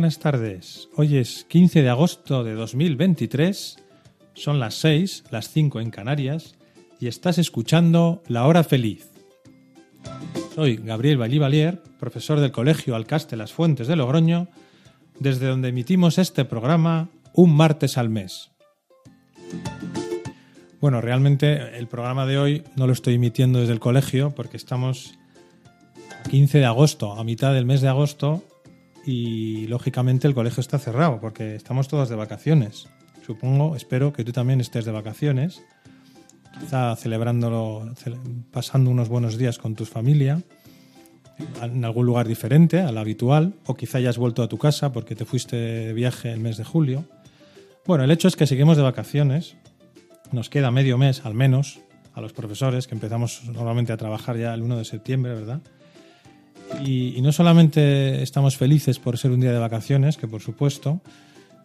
Buenas tardes. Hoy es 15 de agosto de 2023. Son las 6, las 5 en Canarias y estás escuchando La Hora Feliz. Soy Gabriel Vallivalier, profesor del Colegio Alcaste Las Fuentes de Logroño, desde donde emitimos este programa un martes al mes. Bueno, realmente el programa de hoy no lo estoy emitiendo desde el colegio porque estamos a 15 de agosto, a mitad del mes de agosto, y lógicamente el colegio está cerrado porque estamos todos de vacaciones. Supongo, espero que tú también estés de vacaciones, quizá celebrándolo, cele- pasando unos buenos días con tu familia, en algún lugar diferente al habitual, o quizá hayas vuelto a tu casa porque te fuiste de viaje el mes de julio. Bueno, el hecho es que seguimos de vacaciones, nos queda medio mes al menos a los profesores, que empezamos normalmente a trabajar ya el 1 de septiembre, ¿verdad? Y, no solamente estamos felices por ser un día de vacaciones, que por supuesto,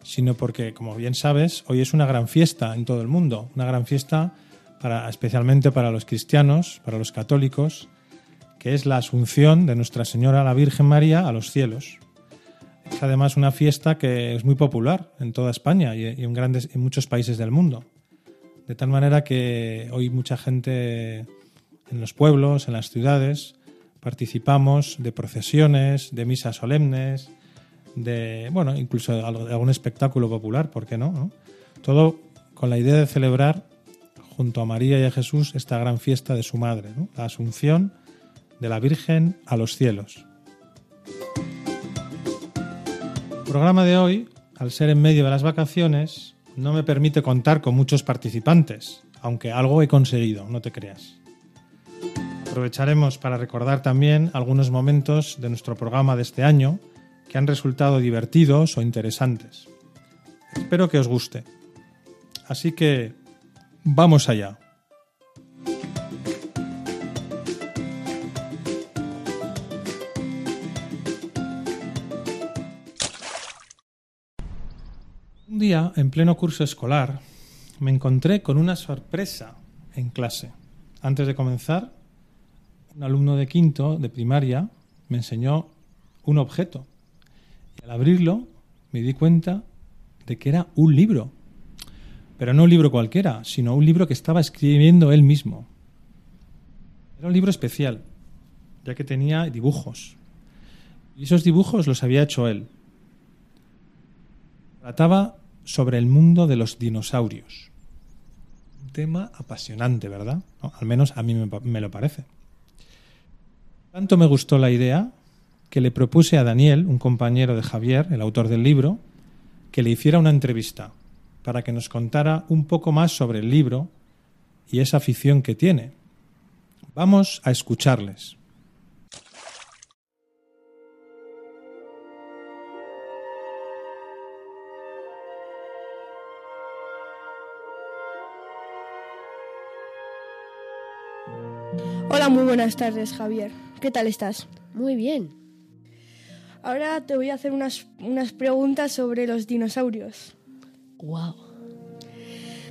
sino porque, como bien sabes, hoy es una gran fiesta en todo el mundo, una gran fiesta para, especialmente para los cristianos, para los católicos, que es la asunción de Nuestra Señora la Virgen María a los cielos. Es además una fiesta que es muy popular en toda España y, y en, grandes, en muchos países del mundo. De tal manera que hoy mucha gente en los pueblos, en las ciudades, participamos de procesiones, de misas solemnes, de, bueno, incluso de algún espectáculo popular, ¿por qué no? Todo con la idea de celebrar junto a María y a Jesús esta gran fiesta de su madre, la asunción de la Virgen a los cielos. El programa de hoy, al ser en medio de las vacaciones, no me permite contar con muchos participantes, aunque algo he conseguido, no te creas. Aprovecharemos para recordar también algunos momentos de nuestro programa de este año que han resultado divertidos o interesantes. Espero que os guste. Así que vamos allá. Un día, en pleno curso escolar, me encontré con una sorpresa en clase. Antes de comenzar, un alumno de quinto de primaria me enseñó un objeto. Y al abrirlo me di cuenta de que era un libro. Pero no un libro cualquiera, sino un libro que estaba escribiendo él mismo. Era un libro especial, ya que tenía dibujos. Y esos dibujos los había hecho él. Trataba sobre el mundo de los dinosaurios. Un tema apasionante, ¿verdad? Al menos a mí me lo parece. Tanto me gustó la idea que le propuse a Daniel, un compañero de Javier, el autor del libro, que le hiciera una entrevista para que nos contara un poco más sobre el libro y esa afición que tiene. Vamos a escucharles. Hola, muy buenas tardes, Javier. ¿Qué tal estás? Muy bien. Ahora te voy a hacer unas, unas preguntas sobre los dinosaurios. Wow.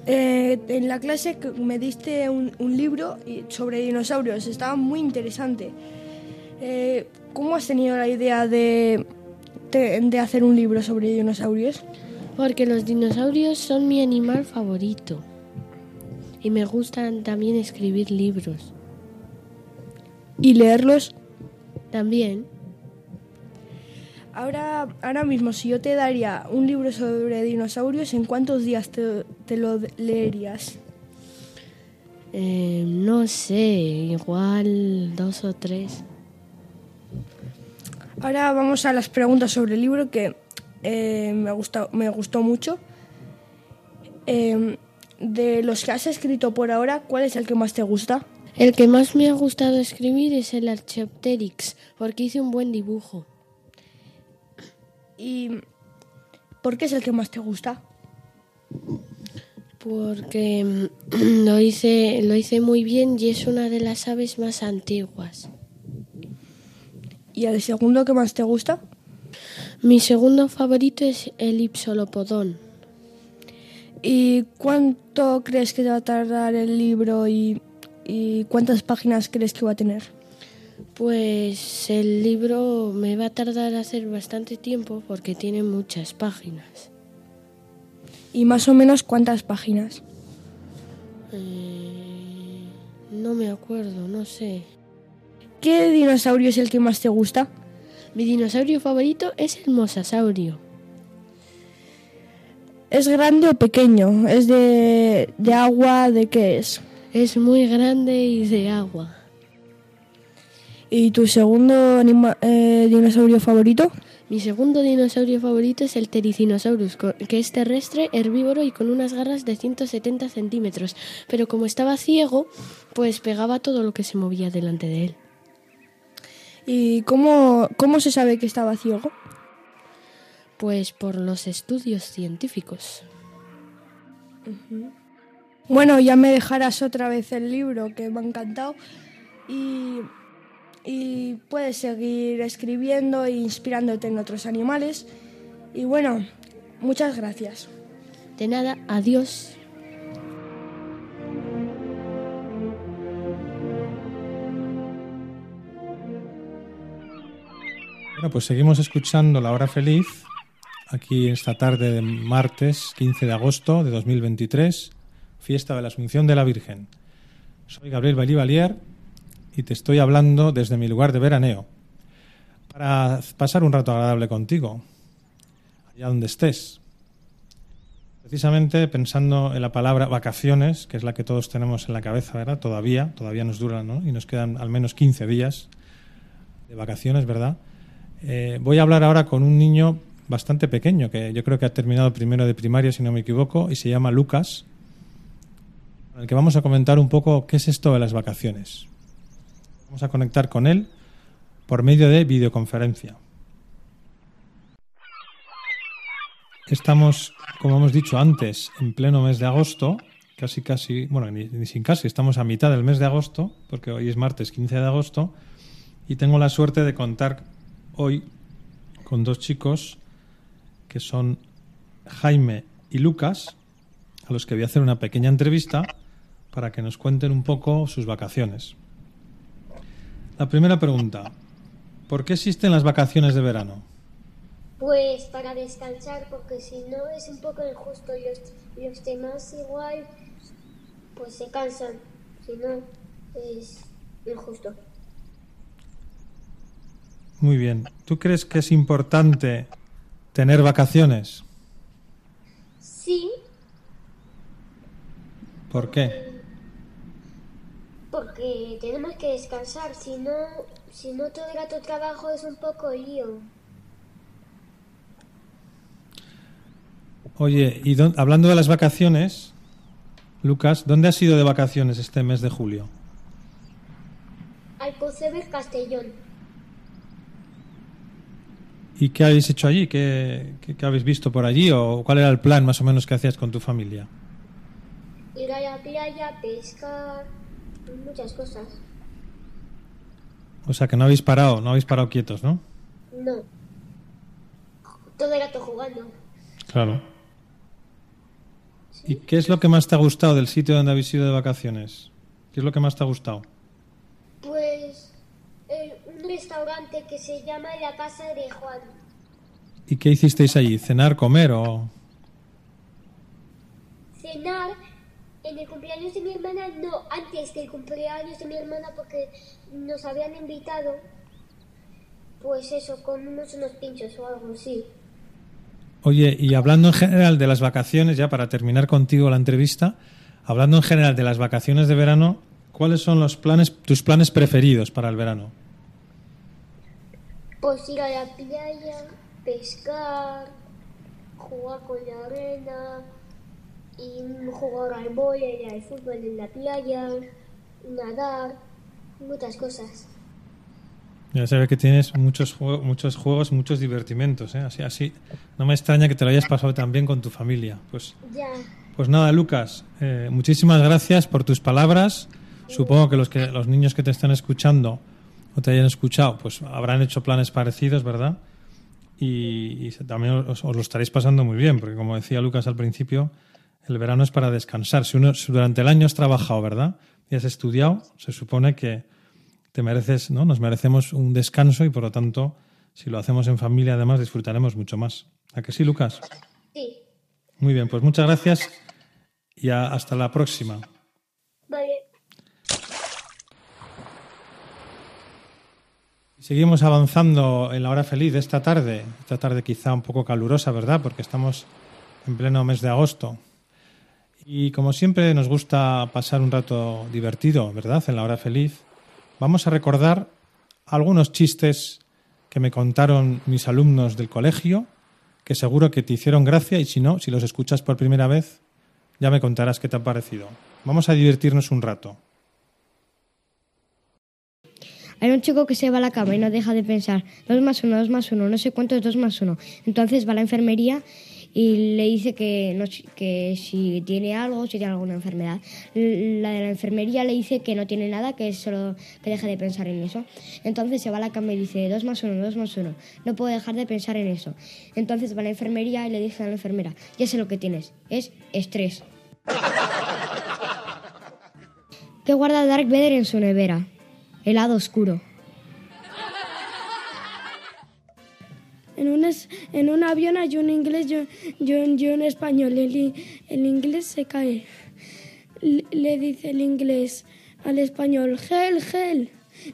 Eh, en la clase me diste un, un libro sobre dinosaurios, estaba muy interesante. Eh, ¿Cómo has tenido la idea de, de, de hacer un libro sobre dinosaurios? Porque los dinosaurios son mi animal favorito. Y me gustan también escribir libros. Y leerlos. También. Ahora, ahora mismo, si yo te daría un libro sobre dinosaurios, ¿en cuántos días te, te lo leerías? eh, no sé, igual dos o tres. Ahora vamos a las preguntas sobre el libro que eh, me, ha gustado, me gustó mucho. Eh, de los que has escrito por ahora, ¿cuál es el que más te gusta? El que más me ha gustado escribir es el Archaeopteryx, porque hice un buen dibujo. ¿Y por qué es el que más te gusta? Porque mm, lo hice, lo hice muy bien y es una de las aves más antiguas. ¿Y el segundo que más te gusta? Mi segundo favorito es el Ipsolopodón. ¿Y cuánto crees que va a tardar el libro y, y cuántas páginas crees que va a tener? Pues el libro me va a tardar a hacer bastante tiempo porque tiene muchas páginas. ¿Y más o menos cuántas páginas? Eh, no me acuerdo, no sé. ¿Qué dinosaurio es el que más te gusta? Mi dinosaurio favorito es el mosasaurio. ¿Es grande o pequeño? ¿Es de, de agua? ¿De qué es? Es muy grande y de agua. ¿Y tu segundo anima- eh, dinosaurio favorito? Mi segundo dinosaurio favorito es el Tericinosaurus, co- que es terrestre, herbívoro y con unas garras de 170 centímetros. Pero como estaba ciego, pues pegaba todo lo que se movía delante de él. ¿Y cómo, cómo se sabe que estaba ciego? Pues por los estudios científicos. Bueno, ya me dejarás otra vez el libro, que me ha encantado. Y, y puedes seguir escribiendo e inspirándote en otros animales. Y bueno, muchas gracias. De nada, adiós. Bueno, pues seguimos escuchando La Hora Feliz aquí esta tarde de martes 15 de agosto de 2023, fiesta de la Asunción de la Virgen. Soy Gabriel Balivalier y te estoy hablando desde mi lugar de veraneo para pasar un rato agradable contigo, allá donde estés. Precisamente pensando en la palabra vacaciones, que es la que todos tenemos en la cabeza, ¿verdad? Todavía, todavía nos duran, ¿no? Y nos quedan al menos 15 días de vacaciones, ¿verdad? Eh, voy a hablar ahora con un niño bastante pequeño, que yo creo que ha terminado primero de primaria, si no me equivoco, y se llama Lucas, con el que vamos a comentar un poco qué es esto de las vacaciones. Vamos a conectar con él por medio de videoconferencia. Estamos, como hemos dicho antes, en pleno mes de agosto, casi casi, bueno, ni, ni sin casi, estamos a mitad del mes de agosto, porque hoy es martes 15 de agosto, y tengo la suerte de contar hoy con dos chicos que son Jaime y Lucas, a los que voy a hacer una pequeña entrevista para que nos cuenten un poco sus vacaciones. La primera pregunta, ¿por qué existen las vacaciones de verano? Pues para descansar, porque si no es un poco injusto. Los, los demás igual, pues se cansan. Si no, es injusto. Muy bien. ¿Tú crees que es importante tener vacaciones? Sí, ¿Por qué? Porque tenemos que descansar. Si no, si no todo el rato trabajo es un poco lío. Oye, y dó- hablando de las vacaciones, Lucas, ¿dónde has ido de vacaciones este mes de julio? Al Poceber Castellón. ¿Y qué habéis hecho allí? ¿Qué, qué- qué habéis visto por allí? ¿O cuál era el plan más o menos que hacías con tu familia? Ir a la playa, pescar, muchas cosas. O sea, que no habéis parado, no habéis parado quietos, ¿no? No. Todo el rato jugando. Claro. ¿Y qué es lo que más te ha gustado del sitio donde habéis ido de vacaciones? ¿Qué es lo que más te ha gustado? Pues eh, un restaurante que se llama La Casa de Juan. ¿Y qué hicisteis allí? ¿Cenar, comer o...? Cenar en el cumpleaños de mi hermana, no, antes del cumpleaños de mi hermana porque nos habían invitado. Pues eso, comimos unos pinchos o algo así. Oye, y hablando en general de las vacaciones, ya para terminar contigo la entrevista, hablando en general de las vacaciones de verano, ¿cuáles son los planes, tus planes preferidos para el verano? Pues ir a la playa, pescar, jugar con la arena y jugar al vóley, al fútbol en la playa. nadar, muchas cosas. Ya ve que tienes muchos, jue- muchos juegos, muchos divertimentos, ¿eh? Así, así. No me extraña que te lo hayas pasado tan bien con tu familia. Pues, Ya, pues nada, Lucas, eh, muchísimas gracias por tus palabras. Supongo que los, que los niños que te están escuchando o te hayan escuchado, pues habrán hecho planes parecidos, ¿verdad? Y, y también os, os lo estaréis pasando muy bien, porque como decía Lucas al principio, el verano es para descansar. Si uno si durante el año has trabajado, ¿verdad? Y has estudiado, se supone que te mereces, ¿no? Nos merecemos un descanso y por lo tanto, si lo hacemos en familia, además disfrutaremos mucho más. ¿A que sí, Lucas? sí. Muy bien, pues muchas gracias y a- hasta la próxima. Vale. Seguimos avanzando en la hora feliz de esta tarde, esta tarde quizá un poco calurosa, ¿verdad? Porque estamos en pleno mes de agosto. Y como siempre nos gusta pasar un rato divertido, ¿verdad? En la hora feliz. Vamos a recordar algunos chistes que me contaron mis alumnos del colegio, que seguro que te hicieron gracia y si no, si los escuchas por primera vez, ya me contarás qué te ha parecido. Vamos a divertirnos un rato. Hay un chico que se va a la cama y no deja de pensar, dos más uno, dos más uno, no sé cuánto es dos más uno. Entonces va a la enfermería y le dice que, no, que si tiene algo, si tiene alguna enfermedad. La de la enfermería le dice que no tiene nada, que solo que deje de pensar en eso. Entonces se va a la cama y dice, dos más uno, dos más uno, no puedo dejar de pensar en eso. Entonces va a la enfermería y le dice a la enfermera, ya sé lo que tienes, es estrés. ¿Qué guarda Dark Vader en su nevera? Helado oscuro. En un, es- en un avión hay un inglés y un, y un- y un español. El, el inglés se cae. Le, le dice el inglés al español, gel, gel.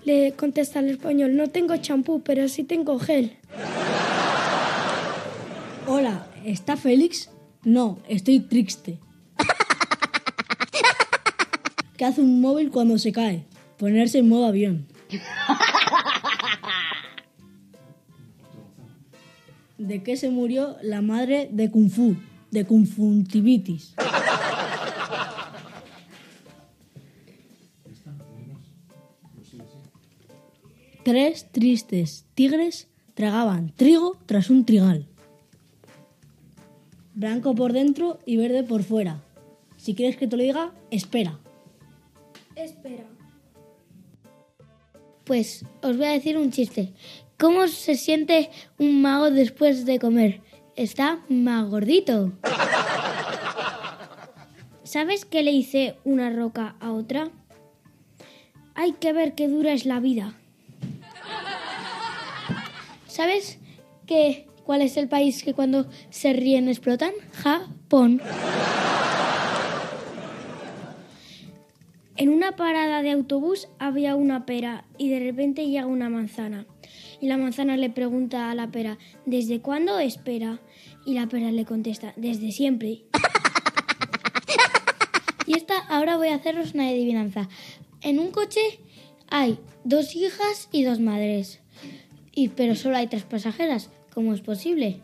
Le contesta al español, no tengo champú, pero sí tengo gel. Hola, ¿está Félix? No, estoy triste. ¿Qué hace un móvil cuando se cae? Ponerse en modo avión. ¿De qué se murió la madre de Kung Fu? De conjuntivitis. Tres tristes tigres tragaban trigo tras un trigal. Blanco por dentro y verde por fuera. Si quieres que te lo diga, espera. Espera. Pues os voy a decir un chiste. ¿Cómo se siente un mago después de comer? Está más gordito. ¿Sabes qué le dice una roca a otra? Hay que ver qué dura es la vida. ¿Sabes qué, cuál es el país que cuando se ríen explotan? Japón. En una parada de autobús había una pera y de repente llega una manzana. Y la manzana le pregunta a la pera, ¿desde cuándo espera? Y la pera le contesta, desde siempre. y esta, ahora voy a haceros una adivinanza. En un coche hay dos hijas y dos madres. Y, pero solo hay tres pasajeras. ¿Cómo es posible?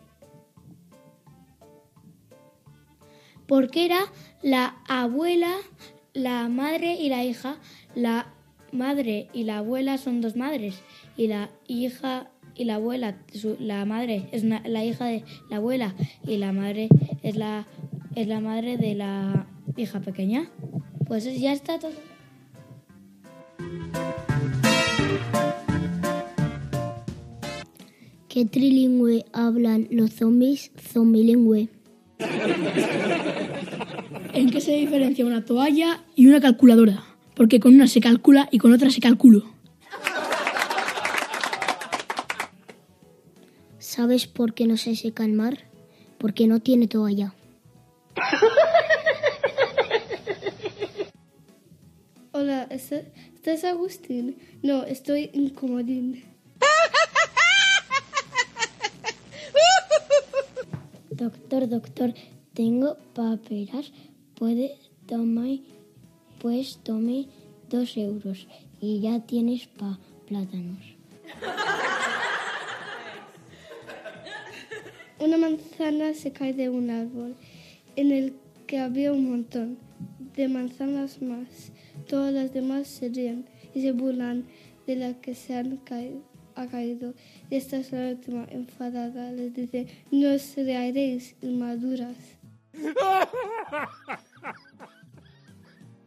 Porque era la abuela, la madre y la hija. La madre y la abuela son dos madres. Y la hija y la abuela, su- la madre es una- la hija de la abuela. Y la madre es la, es la madre de la hija pequeña. Pues ya está todo. ¿Qué trilingüe hablan los zombies zombilingüe? ¿En qué se diferencia una toalla y una calculadora? Porque con una se calcula y con otra se calculo. ¿Sabes por qué no se seca el mar? Porque no tiene toalla. Hola, ¿está- ¿estás Agustín? No, estoy incomodín. Doctor, doctor, tengo paperas. Puede tomar, pues tome dos euros y ya tienes pa plátanos. Una manzana se cae de un árbol. En el que había un montón de manzanas más. Todas las demás se ríen y se burlan de la que se han caído, ha caído. Y esta es la última enfadada. Les dice, no os rearéis, inmaduras.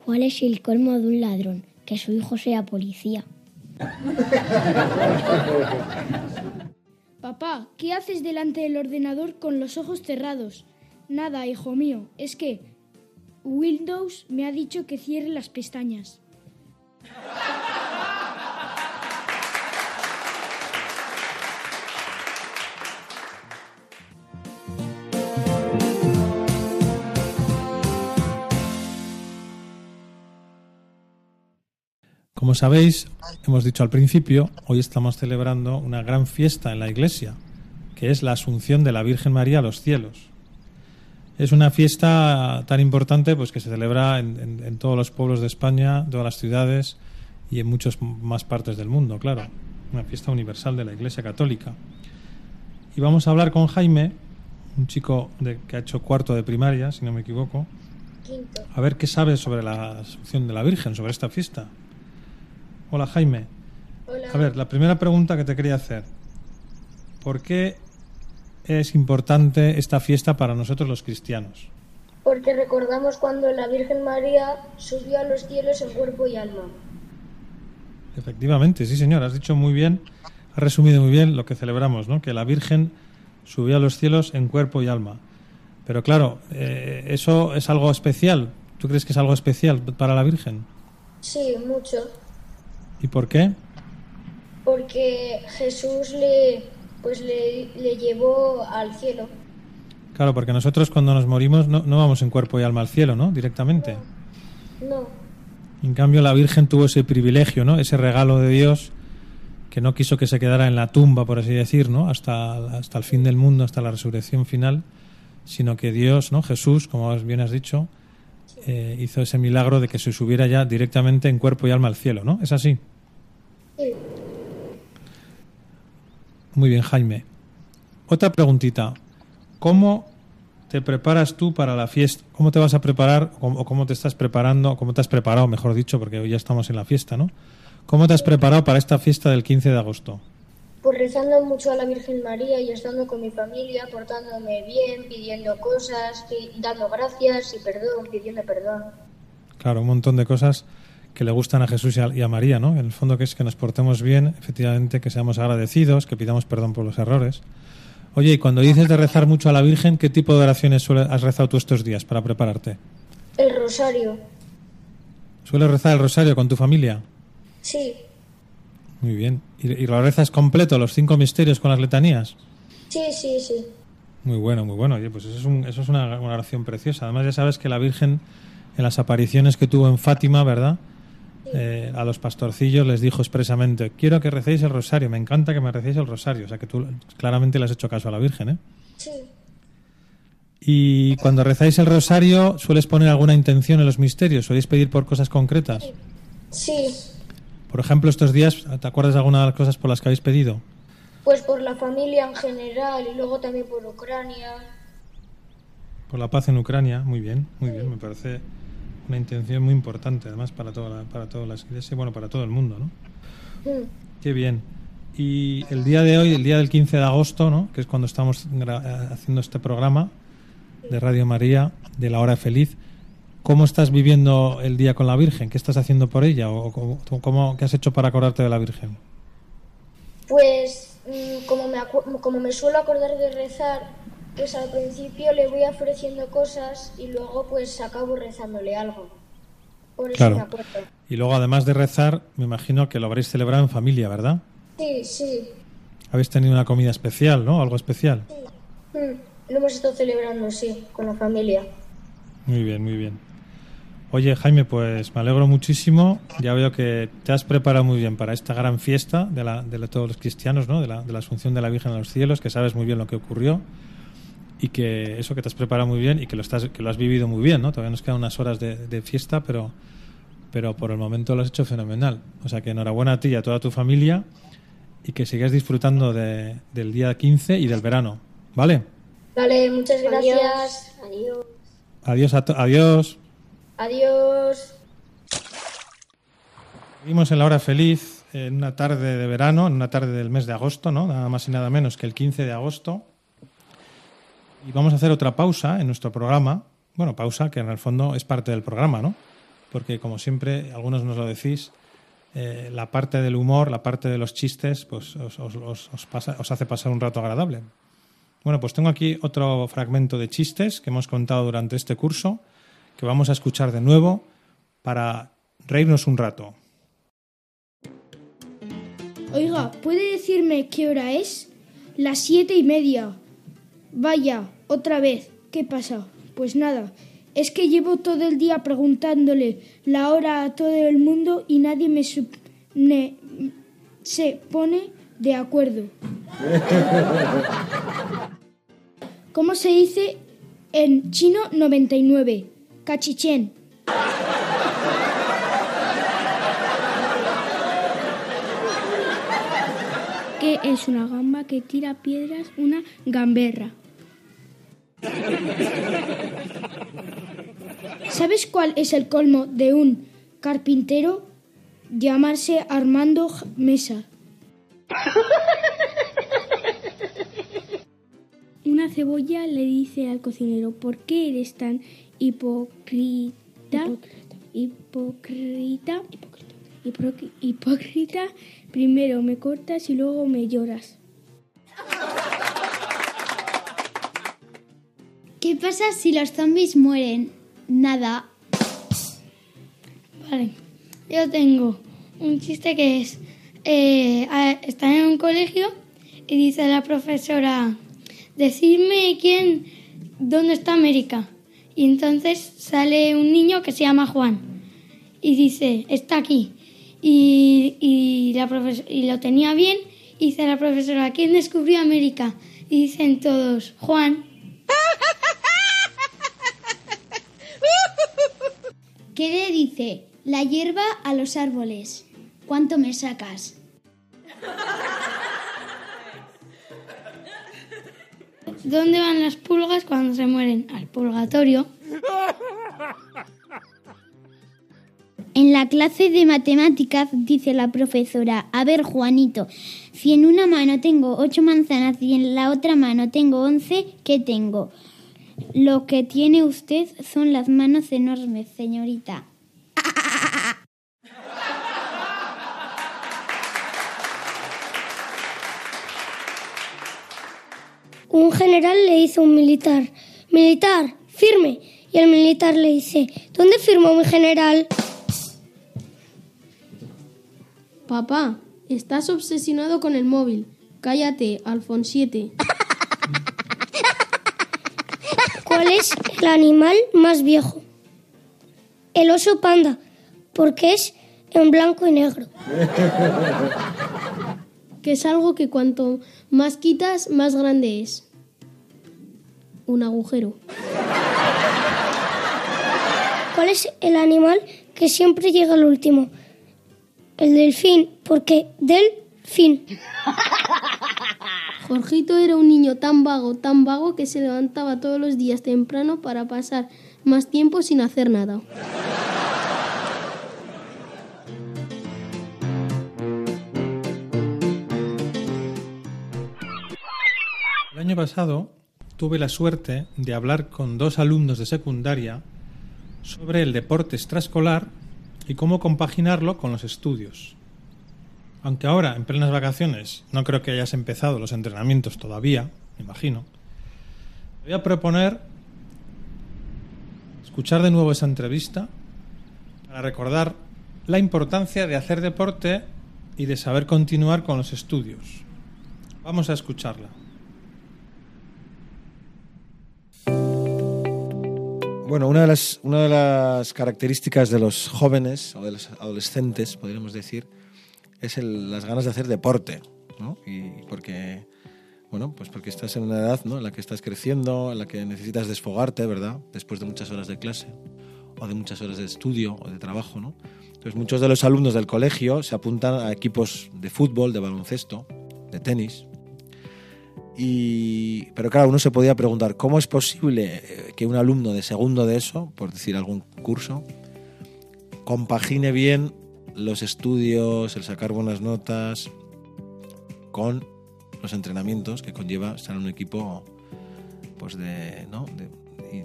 ¿Cuál es el colmo de un ladrón? Que su hijo sea policía. Papá, ¿qué haces delante del ordenador con los ojos cerrados? Nada, hijo mío, es que Windows me ha dicho que cierre las pestañas. Como sabéis, hemos dicho al principio, hoy estamos celebrando una gran fiesta en la iglesia, que es la Asunción de la Virgen María a los cielos. Es una fiesta tan importante pues que se celebra en, en- en todos los pueblos de España, todas las ciudades y en muchas más partes del mundo, claro. Una fiesta universal de la Iglesia Católica. Y vamos a hablar con Jaime, un chico de- que ha hecho cuarto de primaria, si no me equivoco, Quinto. a ver qué sabe sobre la Asunción de la Virgen, sobre esta fiesta. Hola Jaime. Hola. A ver, la primera pregunta que te quería hacer. ¿Por qué es importante esta fiesta para nosotros los cristianos? Porque recordamos cuando la Virgen María subió a los cielos en cuerpo y alma. Efectivamente, sí señor, has dicho muy bien, has resumido muy bien lo que celebramos, ¿no? Que la Virgen subió a los cielos en cuerpo y alma. Pero claro, eh, eso es algo especial. ¿Tú crees que es algo especial para la Virgen? Sí, mucho. ¿Y por qué? Porque Jesús le, pues le, le llevó al cielo. Claro, porque nosotros cuando nos morimos no, no vamos en cuerpo y alma al cielo, ¿no? Directamente. No, En cambio, la Virgen tuvo ese privilegio, ¿no? Ese regalo de Dios que no quiso que se quedara en la tumba, por así decir, ¿no? Hasta, hasta el fin del mundo, hasta la resurrección final, sino que Dios, ¿no? Jesús, como bien has dicho, eh, hizo ese milagro de que se subiera ya directamente en cuerpo y alma al cielo, ¿no? ¿Es así? Sí. Muy bien, Jaime. Otra preguntita. ¿Cómo te preparas tú para la fiesta? ¿Cómo te vas a preparar o cómo te estás preparando? ¿Cómo te has preparado, mejor dicho, porque hoy ya estamos en la fiesta, ¿no? ¿Cómo te has preparado para esta fiesta del 15 de agosto? Pues rezando mucho a la Virgen María y estando con mi familia, portándome bien, pidiendo cosas, dando gracias y perdón, pidiendo perdón. Claro, un montón de cosas que le gustan a Jesús y a, María, ¿no? En el fondo que es que nos portemos bien, efectivamente, que seamos agradecidos, que pidamos perdón por los errores. Oye, y cuando dices de rezar mucho a la Virgen, ¿qué tipo de oraciones has rezado tú estos días para prepararte? El rosario, ¿Sueles rezar el rosario con tu familia? sí, Muy bien. ¿Y, y lo rezas completo, los cinco misterios con las letanías? sí, sí, sí. Muy bueno, muy bueno. Oye, pues eso es, un- eso es una, una oración preciosa. Además, ya sabes que la Virgen, en las apariciones que tuvo en Fátima, ¿verdad? Eh, a los pastorcillos les dijo expresamente, quiero que recéis el rosario, me encanta que me recéis el rosario. O sea que tú claramente le has hecho caso a la Virgen, ¿eh? Sí, Y cuando rezáis el rosario, ¿sueles poner alguna intención en los misterios? ¿Soléis pedir por cosas concretas? sí. Por ejemplo, estos días, ¿te acuerdas de alguna de las cosas por las que habéis pedido? Pues por la familia en general y luego también por Ucrania. Por la paz en Ucrania, muy bien, muy bien, me parece una intención muy importante, además para toda la, para todas las iglesias y bueno, para todo el mundo, ¿no? Mm. Qué bien. Y el día de hoy, el día del 15 de agosto, ¿no? Que es cuando estamos eh, haciendo este programa de Radio María, de la hora feliz. ¿Cómo estás viviendo el día con la Virgen? ¿Qué estás haciendo por ella? ¿O cómo, cómo- qué has hecho para acordarte de la Virgen? Pues mm, como me, como me suelo acordar de rezar, pues al principio le voy ofreciendo cosas y luego pues acabo rezándole algo. Por eso Claro. me acuerdo. Y luego, además de rezar, me imagino que lo habréis celebrado en familia, ¿verdad? Sí, sí. Habéis tenido una comida especial, ¿no? Algo especial. Mm, Lo hemos estado celebrando, sí, con la familia. Muy bien, muy bien. Oye, Jaime, pues me alegro muchísimo. Ya veo que te has preparado muy bien para esta gran fiesta de, la, de la- todos los cristianos, ¿no? De la, de la Asunción de la Virgen a los cielos, que sabes muy bien lo que ocurrió y que eso que te has preparado muy bien y que lo, estás, que lo has vivido muy bien, ¿no? Todavía nos quedan unas horas de, de fiesta, pero, pero por el momento lo has hecho fenomenal. O sea que enhorabuena a ti y a toda tu familia y que sigas disfrutando de- del día 15 y del verano, ¿vale? Vale, muchas gracias. Adiós. Adiós a adiós. Adiós. Seguimos en la hora feliz, en una tarde de verano, en una tarde del mes de agosto, ¿no? Nada más y nada menos que el 15 de agosto. Y vamos a hacer otra pausa en nuestro programa. Bueno, pausa que en el fondo es parte del programa, ¿no? Porque como siempre, algunos nos lo decís, eh, la parte del humor, la parte de los chistes, pues os, os- pasa- os hace pasar un rato agradable. Bueno, pues tengo aquí otro fragmento de chistes que hemos contado durante este curso, que vamos a escuchar de nuevo para reírnos un rato. Oiga, ¿puede decirme qué hora es? Las siete y media. Vaya, otra vez. ¿Qué pasa? Pues nada, es que llevo todo el día preguntándole la hora a todo el mundo y nadie me, ne- se pone de acuerdo. ¿Cómo se dice en chino 99? Cachichén. ¿Qué es una gamba que tira piedras? Una gamberra. ¿Sabes cuál es el colmo de un carpintero? Llamarse Armando Mesa. Una cebolla le dice al cocinero, ¿por qué eres tan hipócrita? Hipócrita. Hipócrita. Hipócrita. Primero me cortas y luego me lloras. ¿Qué pasa si los zombies mueren? Nada. Vale, yo tengo un chiste que es, eh, están en un colegio y dice la profesora, decidme quién, dónde está América. Y entonces sale un niño que se llama Juan y dice, está aquí. Y, la y lo tenía bien y dice la profesora, ¿quién descubrió América? Y dicen todos, Juan. ¿Qué le dice la hierba a los árboles? ¿Cuánto me sacas? ¿Dónde van las pulgas cuando se mueren? Al purgatorio. En la clase de matemáticas dice la profesora, a ver Juanito, si en una mano tengo ocho manzanas y en la otra mano tengo once, ¿qué tengo? Lo que tiene usted son las manos enormes, señorita. Un general le dice a un militar, militar, firme. Y el militar le dice, ¿dónde firmó mi general? Papá, estás obsesionado con el móvil. Cállate, Alfonsiete. ¿Cuál es el animal más viejo? El oso panda, porque es en blanco y negro. Que es algo que cuanto más quitas, más grande es. Un agujero. ¿Cuál es el animal que siempre llega al último? El delfín, porque del fin. Jorgito era un niño tan vago, tan vago que se levantaba todos los días temprano para pasar más tiempo sin hacer nada. El año pasado tuve la suerte de hablar con dos alumnos de secundaria sobre el deporte extraescolar y cómo compaginarlo con los estudios. Aunque ahora, en plenas vacaciones, no creo que hayas empezado los entrenamientos todavía, me imagino, voy a proponer escuchar de nuevo esa entrevista para recordar la importancia de hacer deporte y de saber continuar con los estudios. Vamos a escucharla. Bueno, una de las características de los jóvenes o de los adolescentes, podríamos decir, es el- las ganas de hacer deporte, ¿no? Y porque, bueno, pues porque estás en una edad ¿no? en la que estás creciendo, en la que necesitas desfogarte, ¿verdad? Después de muchas horas de clase o de muchas horas de estudio o de trabajo, ¿no? Entonces muchos de los alumnos del colegio se apuntan a equipos de fútbol, de baloncesto, de tenis. Y, pero claro, uno se podía preguntar, ¿cómo es posible eh, que un alumno de segundo de eso, por decir algún curso, compagine bien los estudios, el sacar buenas notas, con los entrenamientos que conlleva estar en un equipo pues de, ¿no? de-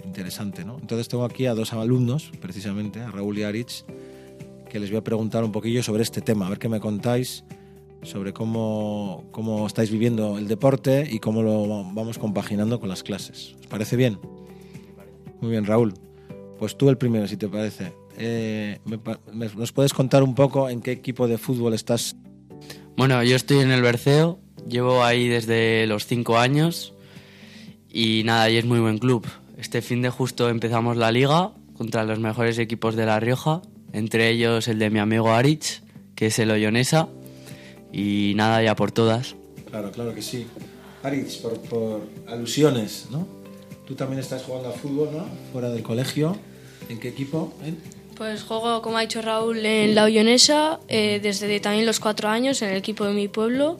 interesante. ¿no? Entonces tengo aquí a dos alumnos, precisamente, a Raúl y Aritz, que les voy a preguntar un poquillo sobre este tema, a ver qué me contáis sobre cómo, cómo estáis viviendo el deporte y cómo lo vamos compaginando con las clases. ¿Os parece bien? Muy bien, Raúl. Pues tú el primero, si te parece. Eh, me pa- me- ¿Nos puedes contar un poco en qué equipo de fútbol estás? Bueno, yo estoy en el Berceo, llevo ahí desde los 5 años y nada, y es muy buen club. Este fin de justo empezamos la liga contra los mejores equipos de La Rioja, entre ellos el de mi amigo Aritz, que es el Ollonesa, y nada, ya por todas. Claro, claro que sí. Aritz, por, por alusiones, ¿no? Tú también estás jugando al fútbol, ¿no? Fuera del colegio. ¿En qué equipo? Pues juego, como ha dicho Raúl, en la Ollonesa eh, desde también los cuatro años en el equipo de mi pueblo,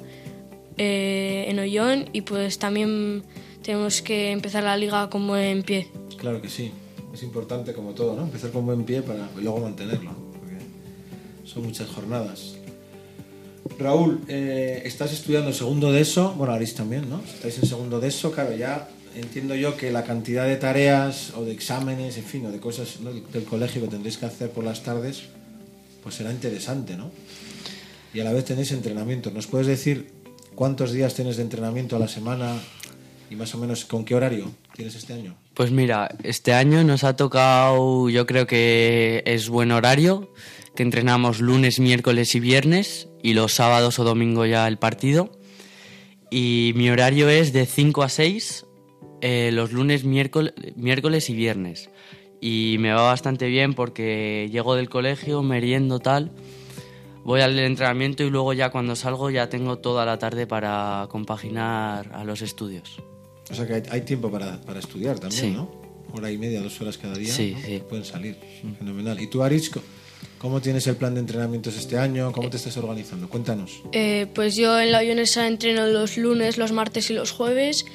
eh, en Ollón, y pues también tenemos que empezar la liga con buen pie. Claro que sí. Es importante como todo, ¿no? Empezar con buen pie para luego mantenerlo. Porque son muchas jornadas. Raúl, eh, estás estudiando segundo de eso, bueno, Aris también, ¿no? Estáis en segundo de eso, claro, ya entiendo yo que la cantidad de tareas o de exámenes, en fin, o de cosas ¿no? del, colegio que tendréis que hacer por las tardes, pues será interesante, ¿no? Y a la vez tenéis entrenamiento. ¿Nos puedes decir cuántos días tienes de entrenamiento a la semana y más o menos con qué horario tienes este año? Pues mira, este año nos ha tocado, yo creo que es buen horario, que entrenamos lunes, miércoles y viernes y los sábados o domingo ya el partido. Y mi horario es de 5 a 6 eh, los lunes, miércoles, miércoles y viernes. Y me va bastante bien porque llego del colegio, meriendo tal, voy al entrenamiento y luego ya cuando salgo ya tengo toda la tarde para compaginar a los estudios. O sea que hay, hay tiempo para, para estudiar también, Sí. ¿no? Hora y media, dos horas cada día. Sí, ¿no? sí. Pueden salir. Fenomenal. ¿Y tú, Aritz, cómo tienes el plan de entrenamientos este año? ¿Cómo te estás organizando? Cuéntanos. Eh, pues yo en la Ollonesa entreno los lunes, los martes y los jueves,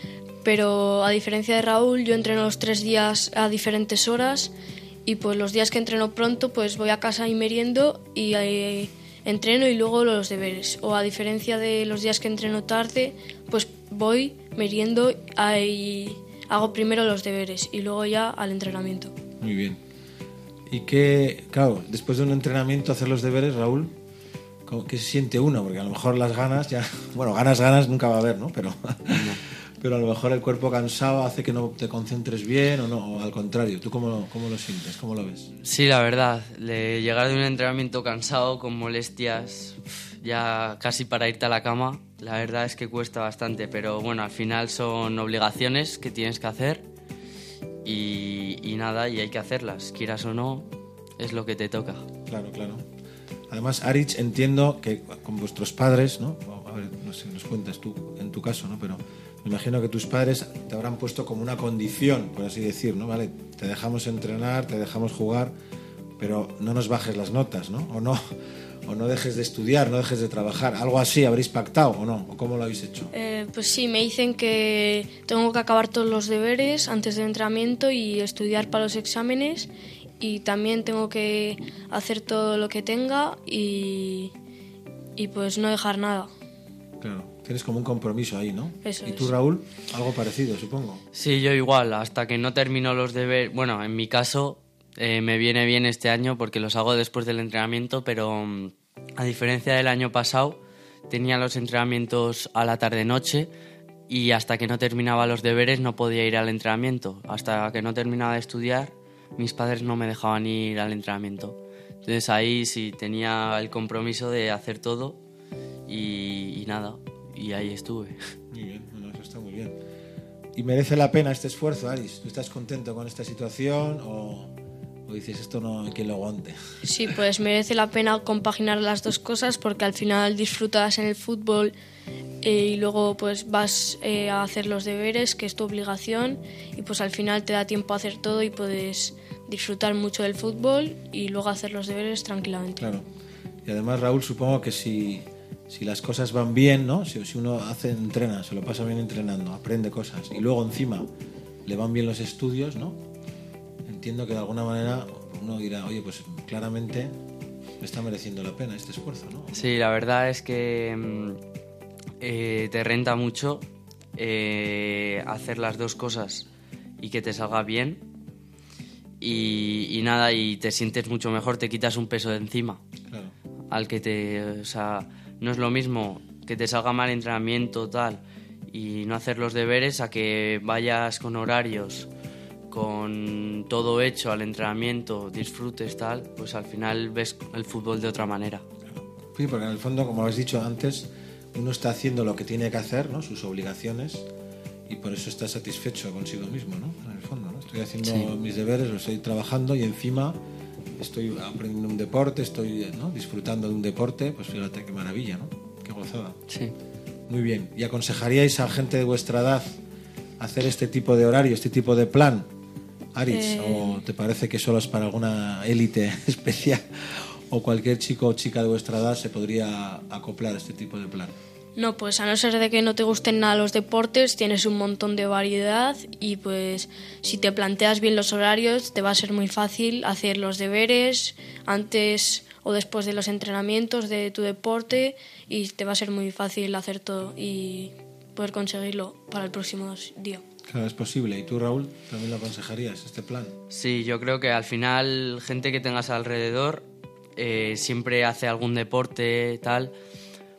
pero a diferencia de Raúl, yo entreno los tres días a diferentes horas y pues los días que entreno pronto, pues voy a casa y meriendo y eh, entreno y luego los deberes. O a diferencia de los días que entreno tarde, pues voy meriendo y hago primero los deberes y luego ya al entrenamiento. Muy bien. Y qué, claro, después de un entrenamiento, hacer los deberes, Raúl, ¿cómo- ¿qué se siente uno? Porque a lo mejor las ganas ya. Bueno, ganas, ganas nunca va a haber, ¿no? Pero, pero a lo mejor el cuerpo cansado hace que no te concentres bien o no, o al contrario. ¿Tú cómo, cómo lo sientes? ¿Cómo lo ves? Sí, la verdad, le- llegar de un entrenamiento cansado, con molestias, ya casi para irte a la cama, la verdad es que cuesta bastante, pero bueno, al final son obligaciones que tienes que hacer y, y nada, y hay que hacerlas, quieras o no, es lo que te toca. Claro, claro. Además, Aritz, entiendo que con vuestros padres, ¿no? A ver, no sé, nos cuentas tú, en tu caso, ¿no? Pero imagino que tus padres te habrán puesto como una condición, por así decir, ¿no? Vale, te dejamos entrenar, te dejamos jugar, pero no nos bajes las notas, ¿no? O no, o no dejes de estudiar, no dejes de trabajar. Algo así habréis pactado o no, o cómo lo habéis hecho. Eh, pues sí, me dicen que tengo que acabar todos los deberes antes del entrenamiento y estudiar para los exámenes y también tengo que hacer todo lo que tenga y, y pues no dejar nada. Claro, tienes como un compromiso ahí, ¿no? Eso y tú, es. Raúl, algo parecido, supongo. Sí, yo igual, hasta que no termino los deberes, bueno, en mi caso eh, me viene bien este año porque los hago después del entrenamiento, pero mm, a diferencia del año pasado, tenía los entrenamientos a la tarde-noche y hasta que no terminaba los deberes no podía ir al entrenamiento. Hasta que no terminaba de estudiar, mis padres no me dejaban ir al entrenamiento. Entonces ahí sí tenía el compromiso de hacer todo y, y nada, y ahí estuve. Muy bien, bueno, eso está muy bien. ¿Y merece la pena este esfuerzo, Aris? ¿Tú estás contento con esta situación o, o dices esto no hay quien lo aguante? Sí, pues merece la pena compaginar las dos cosas porque al final disfrutas en el fútbol eh, y luego pues vas eh, a hacer los deberes, que es tu obligación, y pues al final te da tiempo a hacer todo y puedes disfrutar mucho del fútbol y luego hacer los deberes tranquilamente. Claro. Y además, Raúl, supongo que si, si las cosas van bien, ¿no? Si, si uno hace, entrena, se lo pasa bien entrenando, aprende cosas y luego encima le van bien los estudios, ¿no? Entiendo que de alguna manera uno dirá, oye, pues claramente me está mereciendo la pena este esfuerzo, ¿no? Sí, la verdad es que mm, eh, te renta mucho eh, hacer las dos cosas y que te salga bien. Y, y nada, y te sientes mucho mejor, te quitas un peso de encima. Claro. Al que te. O sea, no es lo mismo que te salga mal entrenamiento, tal, y no hacer los deberes a que vayas con horarios, con todo hecho al entrenamiento, disfrutes, tal, pues al final ves el fútbol de otra manera. Sí, porque en el fondo, como has dicho antes, uno está haciendo lo que tiene que hacer, ¿no? Sus obligaciones y por eso está satisfecho consigo mismo, ¿no? En el fondo, ¿no? Estoy haciendo Sí. mis deberes, lo estoy trabajando y encima estoy aprendiendo un deporte, estoy ¿no? disfrutando de un deporte, pues fíjate qué maravilla, ¿no? Qué gozada. Sí. Muy bien. ¿Y aconsejaríais a gente de vuestra edad hacer este tipo de horario, este tipo de plan? Eh. ¿O te parece que solo es para alguna élite especial? ¿O cualquier chico o chica de vuestra edad se podría acoplar a este tipo de plan? No, pues a no ser de que no te gusten nada los deportes, tienes un montón de variedad y pues si te planteas bien los horarios te va a ser muy fácil hacer los deberes antes o después de los entrenamientos de tu deporte y te va a ser muy fácil hacer todo y poder conseguirlo para el próximo día. Claro, es posible. ¿Y tú, Raúl, también lo aconsejarías, este plan? Sí, yo creo que al final gente que tengas alrededor eh, siempre hace algún deporte tal,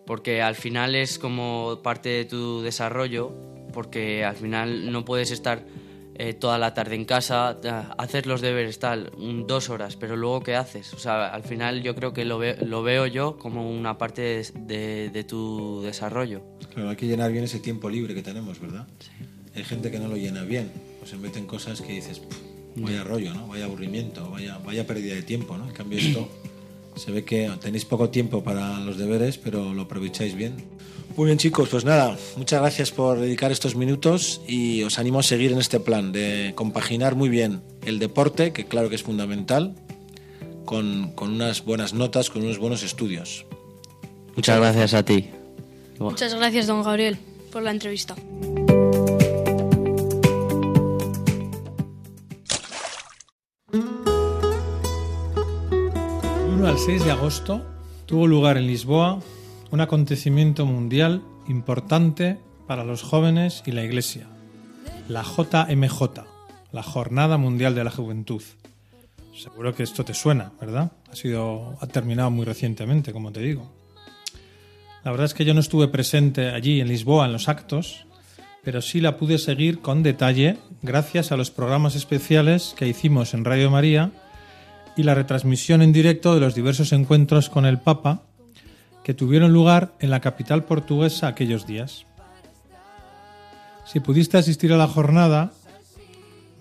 porque al final es como parte de tu desarrollo, porque al final no puedes estar eh, toda la tarde en casa, hacer los deberes tal, dos horas, pero luego ¿qué haces? O sea, al final yo creo que lo, ve- lo veo yo como una parte de, de- de tu desarrollo. Claro, hay que llenar bien ese tiempo libre que tenemos, ¿verdad? Hay gente que no lo llena bien, pues se mete en cosas que dices, "Puf, vaya rollo, ¿no? Vaya aburrimiento, vaya, vaya pérdida de tiempo, ¿no? En cambio esto se ve que tenéis poco tiempo para los deberes, pero lo aprovecháis bien. Muy bien chicos, pues nada, muchas gracias por dedicar estos minutos y os animo a seguir en este plan de compaginar muy bien el deporte, que claro que es fundamental, con, con unas buenas notas, con unos buenos estudios. Muchas gracias a ti. Muchas gracias, don Gabriel, por la entrevista. Al 6 de agosto tuvo lugar en Lisboa un acontecimiento mundial importante para los jóvenes y la Iglesia, la JMJ, la Jornada Mundial de la Juventud. Seguro que esto te suena, ¿verdad? Ha sido ha terminado muy recientemente, como te digo. La verdad es que yo no estuve presente allí en Lisboa en los actos, pero sí la pude seguir con detalle gracias a los programas especiales que hicimos en Radio María y la retransmisión en directo de los diversos encuentros con el Papa que tuvieron lugar en la capital portuguesa aquellos días. Si pudiste asistir a la jornada,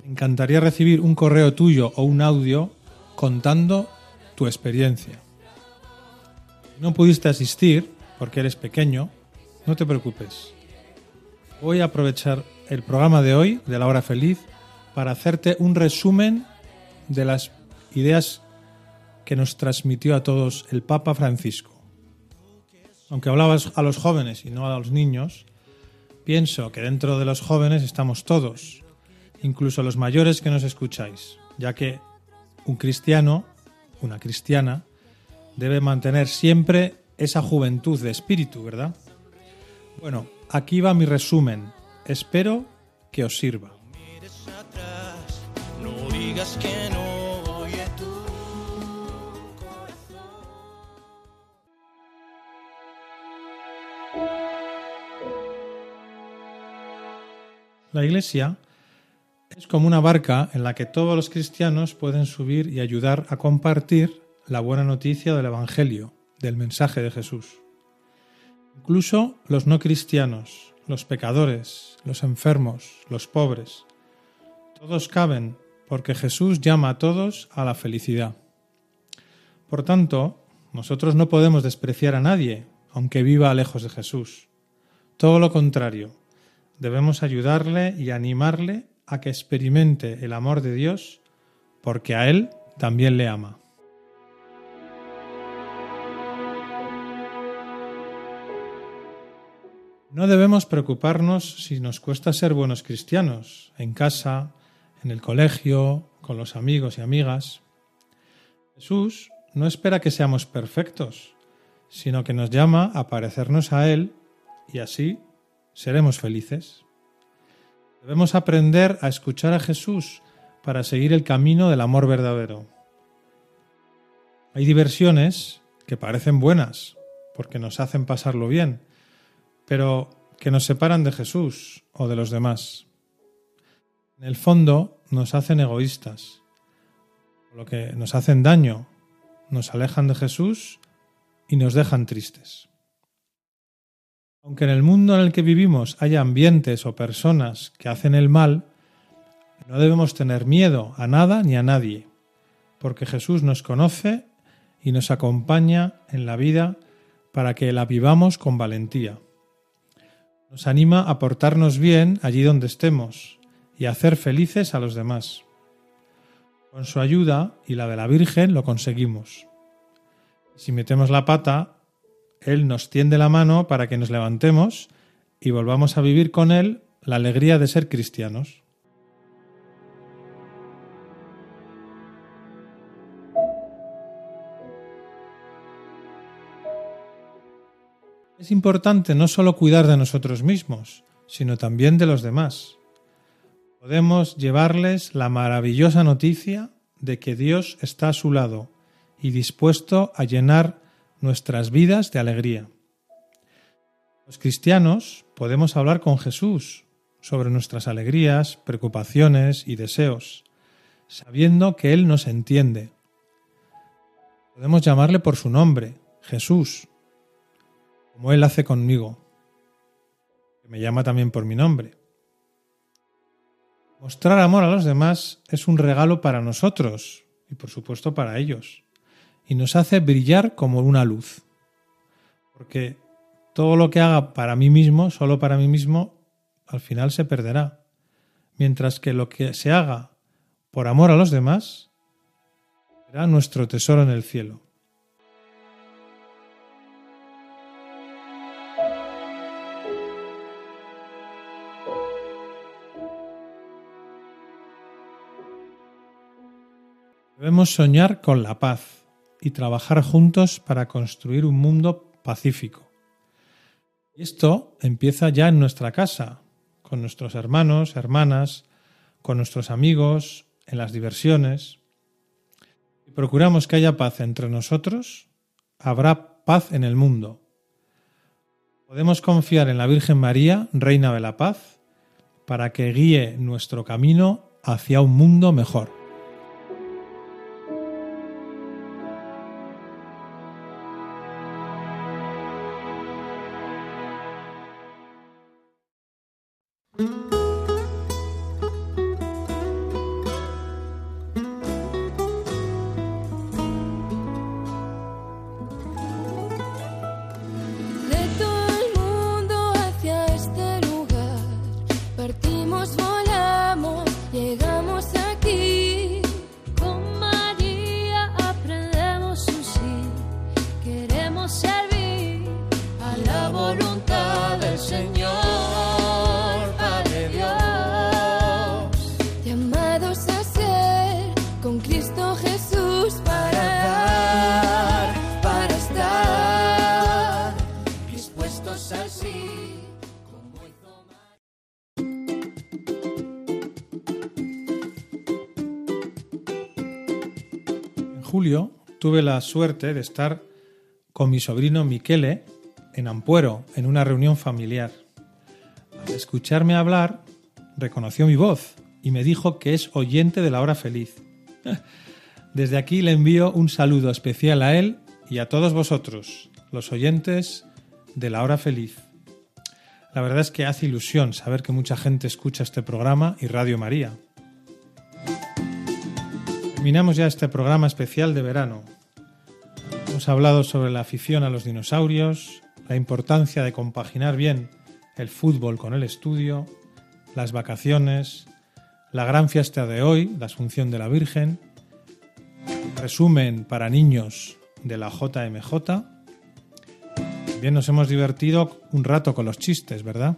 me encantaría recibir un correo tuyo o un audio contando tu experiencia. Si no pudiste asistir porque eres pequeño, no te preocupes. Voy a aprovechar el programa de hoy, de la hora feliz, para hacerte un resumen de las ideas que nos transmitió a todos el Papa Francisco. Aunque hablabas a los jóvenes y no a los niños, pienso que dentro de los jóvenes estamos todos, incluso los mayores que nos escucháis, ya que un cristiano, una cristiana, debe mantener siempre esa juventud de espíritu, ¿verdad? Bueno, aquí va mi resumen. Espero que os sirva. No digas que no, La iglesia es como una barca en la que todos los cristianos pueden subir y ayudar a compartir la buena noticia del Evangelio, del mensaje de Jesús. Incluso los no cristianos, los pecadores, los enfermos, los pobres, todos caben porque Jesús llama a todos a la felicidad. Por tanto, nosotros no podemos despreciar a nadie, aunque viva lejos de Jesús. Todo lo contrario, debemos ayudarle y animarle a que experimente el amor de Dios, porque a Él también le ama. No debemos preocuparnos si nos cuesta ser buenos cristianos, en casa, en el colegio, con los amigos y amigas. Jesús no espera que seamos perfectos, sino que nos llama a parecernos a Él y así seremos felices. Debemos aprender a escuchar a Jesús para seguir el camino del amor verdadero. Hay diversiones que parecen buenas porque nos hacen pasarlo bien, pero que nos separan de Jesús o de los demás. En el fondo nos hacen egoístas, lo que nos hacen daño, nos alejan de Jesús y nos dejan tristes. Aunque en el mundo en el que vivimos haya ambientes o personas que hacen el mal, no debemos tener miedo a nada ni a nadie, porque Jesús nos conoce y nos acompaña en la vida para que la vivamos con valentía. Nos anima a portarnos bien allí donde estemos y a hacer felices a los demás. Con su ayuda y la de la Virgen lo conseguimos. Si metemos la pata, Él nos tiende la mano para que nos levantemos y volvamos a vivir con Él la alegría de ser cristianos. Es importante no solo cuidar de nosotros mismos, sino también de los demás. Podemos llevarles la maravillosa noticia de que Dios está a su lado y dispuesto a llenar nuestras vidas de alegría. Los cristianos podemos hablar con Jesús sobre nuestras alegrías, preocupaciones y deseos, sabiendo que Él nos entiende. Podemos llamarle por su nombre, Jesús, como Él hace conmigo, que me llama también por mi nombre. Mostrar amor a los demás es un regalo para nosotros y por supuesto para ellos, y nos hace brillar como una luz, porque todo lo que haga para mí mismo, solo para mí mismo, al final se perderá, mientras que lo que se haga por amor a los demás será nuestro tesoro en el cielo. Debemos soñar con la paz y trabajar juntos para construir un mundo pacífico. Esto empieza ya en nuestra casa, con nuestros hermanos, hermanas, con nuestros amigos, en las diversiones. Si procuramos que haya paz entre nosotros, habrá paz en el mundo. Podemos confiar en la Virgen María, Reina de la Paz, para que guíe nuestro camino hacia un mundo mejor. Julio tuve la suerte de estar con mi sobrino Miquele en Ampuero, en una reunión familiar. Al escucharme hablar, reconoció mi voz y me dijo que es oyente de la hora feliz. Desde aquí le envío un saludo especial a él y a todos vosotros, los oyentes de la hora feliz. La verdad es que hace ilusión saber que mucha gente escucha este programa y Radio María. Terminamos ya este programa especial de verano. Hemos hablado sobre la afición a los dinosaurios, la importancia de compaginar bien el fútbol con el estudio, las vacaciones, la gran fiesta de hoy, la Asunción de la Virgen, resumen para niños de la JMJ, También nos hemos divertido un rato con los chistes, ¿verdad?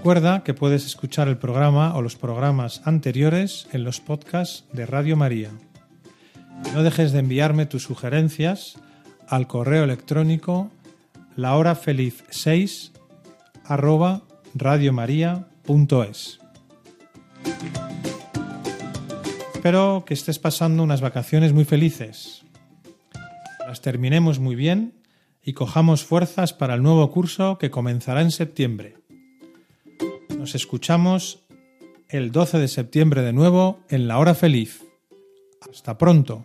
Recuerda que puedes escuchar el programa o los programas anteriores en los podcasts de Radio María. No dejes de enviarme tus sugerencias al correo electrónico lahorafeliz6 arroba radiomaria.es. Espero que estés pasando unas vacaciones muy felices. Las terminemos muy bien y cojamos fuerzas para el nuevo curso que comenzará en septiembre. Escuchamos el 12 de septiembre de nuevo en la hora feliz. Hasta pronto.